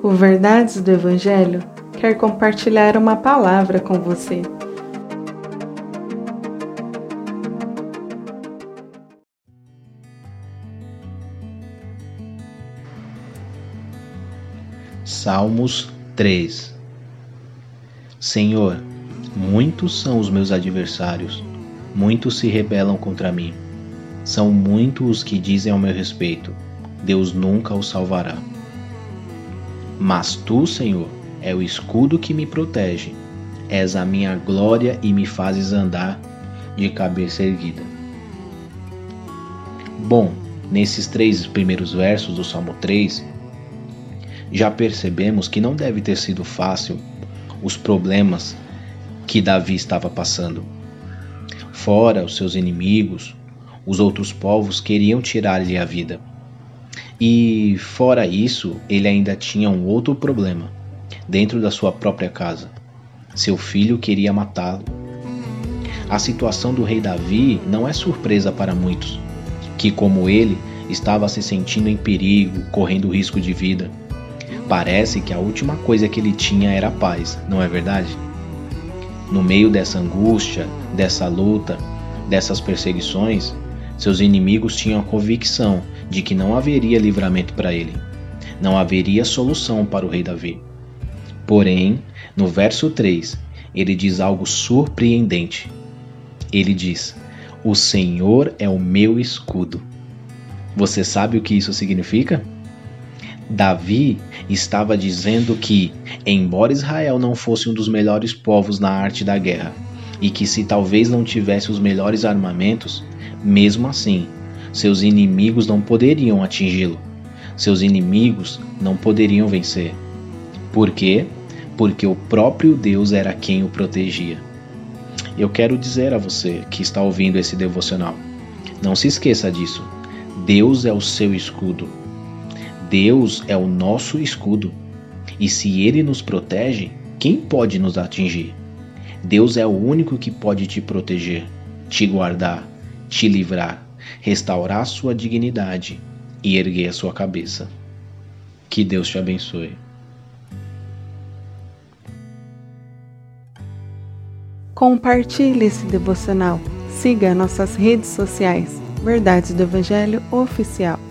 O Verdades do Evangelho quer compartilhar uma palavra com você. Salmos 3 Senhor, muitos são os meus adversários, muitos se rebelam contra mim. São muitos os que dizem ao meu respeito: Deus nunca o salvará. Mas tu, Senhor, é o escudo que me protege. És a minha glória e me fazes andar de cabeça erguida. Bom, nesses três primeiros versos do Salmo 3, já percebemos que não deve ter sido fácil os problemas que Davi estava passando. Fora os seus inimigos, os outros povos queriam tirar-lhe a vida. E fora isso, ele ainda tinha um outro problema dentro da sua própria casa. Seu filho queria matá-lo. A situação do rei Davi não é surpresa para muitos, que, como ele, estava se sentindo em perigo, correndo risco de vida. Parece que a última coisa que ele tinha era paz, não é verdade? No meio dessa angústia, dessa luta, dessas perseguições, seus inimigos tinham a convicção de que não haveria livramento para ele. Não haveria solução para o rei Davi. Porém, no verso 3, ele diz algo surpreendente. Ele diz: O Senhor é o meu escudo. Você sabe o que isso significa? Davi estava dizendo que, embora Israel não fosse um dos melhores povos na arte da guerra, e que se talvez não tivesse os melhores armamentos, mesmo assim, seus inimigos não poderiam atingi-lo. Seus inimigos não poderiam vencer. Por quê? Porque o próprio Deus era quem o protegia. Eu quero dizer a você que está ouvindo esse devocional: não se esqueça disso. Deus é o seu escudo. Deus é o nosso escudo. E se ele nos protege, quem pode nos atingir? Deus é o único que pode te proteger, te guardar, te livrar, restaurar sua dignidade e erguer a sua cabeça. Que Deus te abençoe. Compartilhe esse devocional. Siga nossas redes sociais. Verdades do Evangelho Oficial.